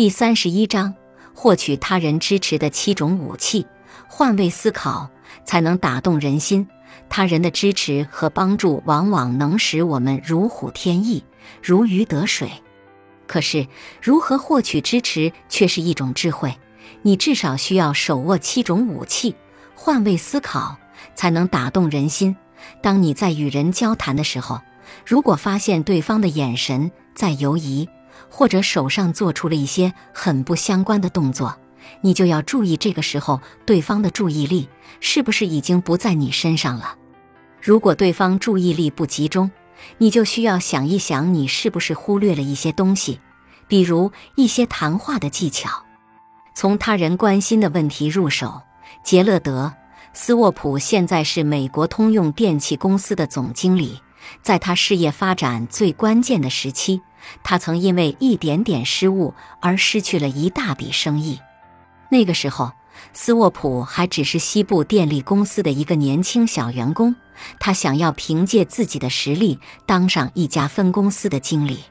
第三十一章，获取他人支持的七种武器。换位思考才能打动人心。他人的支持和帮助往往能使我们如虎添翼、如鱼得水。可是，如何获取支持却是一种智慧。你至少需要手握七种武器，换位思考才能打动人心。当你在与人交谈的时候，如果发现对方的眼神在游移，或者手上做出了一些很不相关的动作，你就要注意，这个时候对方的注意力是不是已经不在你身上了。如果对方注意力不集中，你就需要想一想，你是不是忽略了一些东西，比如一些谈话的技巧。从他人关心的问题入手。杰勒德·斯沃普现在是美国通用电气公司的总经理，在他事业发展最关键的时期。他曾因为一点点失误而失去了一大笔生意。那个时候，斯沃普还只是西部电力公司的一个年轻小员工。他想要凭借自己的实力当上一家分公司的经理，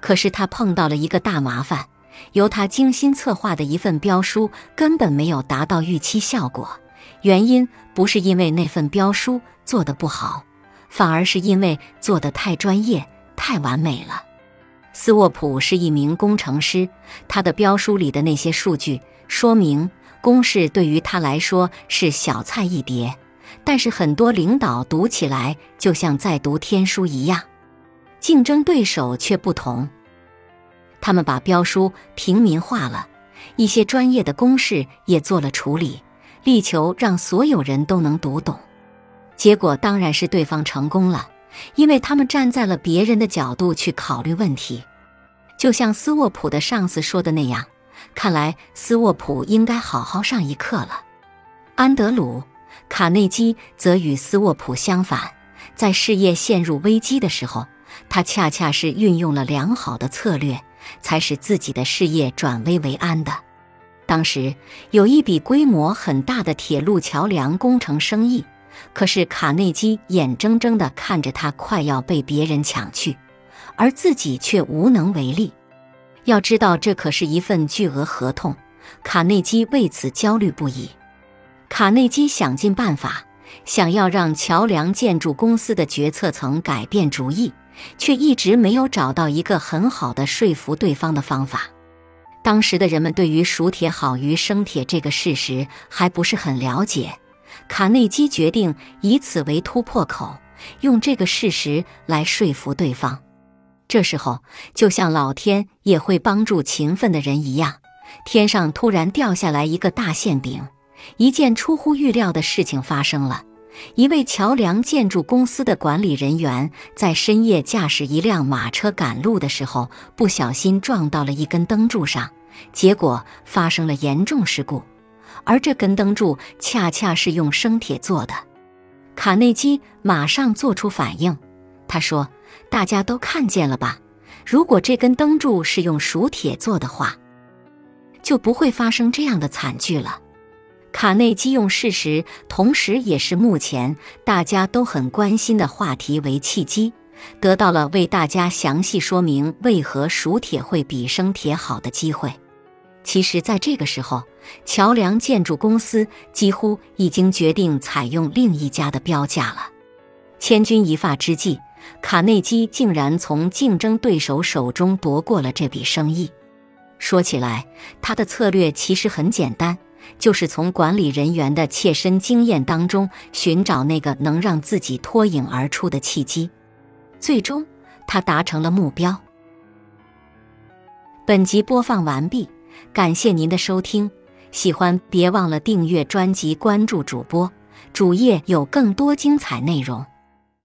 可是他碰到了一个大麻烦：由他精心策划的一份标书根本没有达到预期效果。原因不是因为那份标书做得不好，反而是因为做得太专业、太完美了。斯沃普是一名工程师，他的标书里的那些数据、说明、公式对于他来说是小菜一碟，但是很多领导读起来就像在读天书一样。竞争对手却不同，他们把标书平民化了，一些专业的公式也做了处理，力求让所有人都能读懂。结果当然是对方成功了。因为他们站在了别人的角度去考虑问题，就像斯沃普的上司说的那样，看来斯沃普应该好好上一课了。安德鲁·卡内基则与斯沃普相反，在事业陷入危机的时候，他恰恰是运用了良好的策略，才使自己的事业转危为安的。当时有一笔规模很大的铁路桥梁工程生意。可是卡内基眼睁睁地看着他快要被别人抢去，而自己却无能为力。要知道，这可是一份巨额合同，卡内基为此焦虑不已。卡内基想尽办法，想要让桥梁建筑公司的决策层改变主意，却一直没有找到一个很好的说服对方的方法。当时的人们对于熟铁好于生铁这个事实还不是很了解。卡内基决定以此为突破口，用这个事实来说服对方。这时候，就像老天也会帮助勤奋的人一样，天上突然掉下来一个大馅饼。一件出乎预料的事情发生了：一位桥梁建筑公司的管理人员在深夜驾驶一辆马车赶路的时候，不小心撞到了一根灯柱上，结果发生了严重事故。而这根灯柱恰恰是用生铁做的，卡内基马上做出反应。他说：“大家都看见了吧？如果这根灯柱是用熟铁做的话，就不会发生这样的惨剧了。”卡内基用事实，同时也是目前大家都很关心的话题为契机，得到了为大家详细说明为何熟铁会比生铁好的机会。其实，在这个时候，桥梁建筑公司几乎已经决定采用另一家的标价了。千钧一发之际，卡内基竟然从竞争对手手中夺过了这笔生意。说起来，他的策略其实很简单，就是从管理人员的切身经验当中寻找那个能让自己脱颖而出的契机。最终，他达成了目标。本集播放完毕。感谢您的收听，喜欢别忘了订阅专辑、关注主播，主页有更多精彩内容。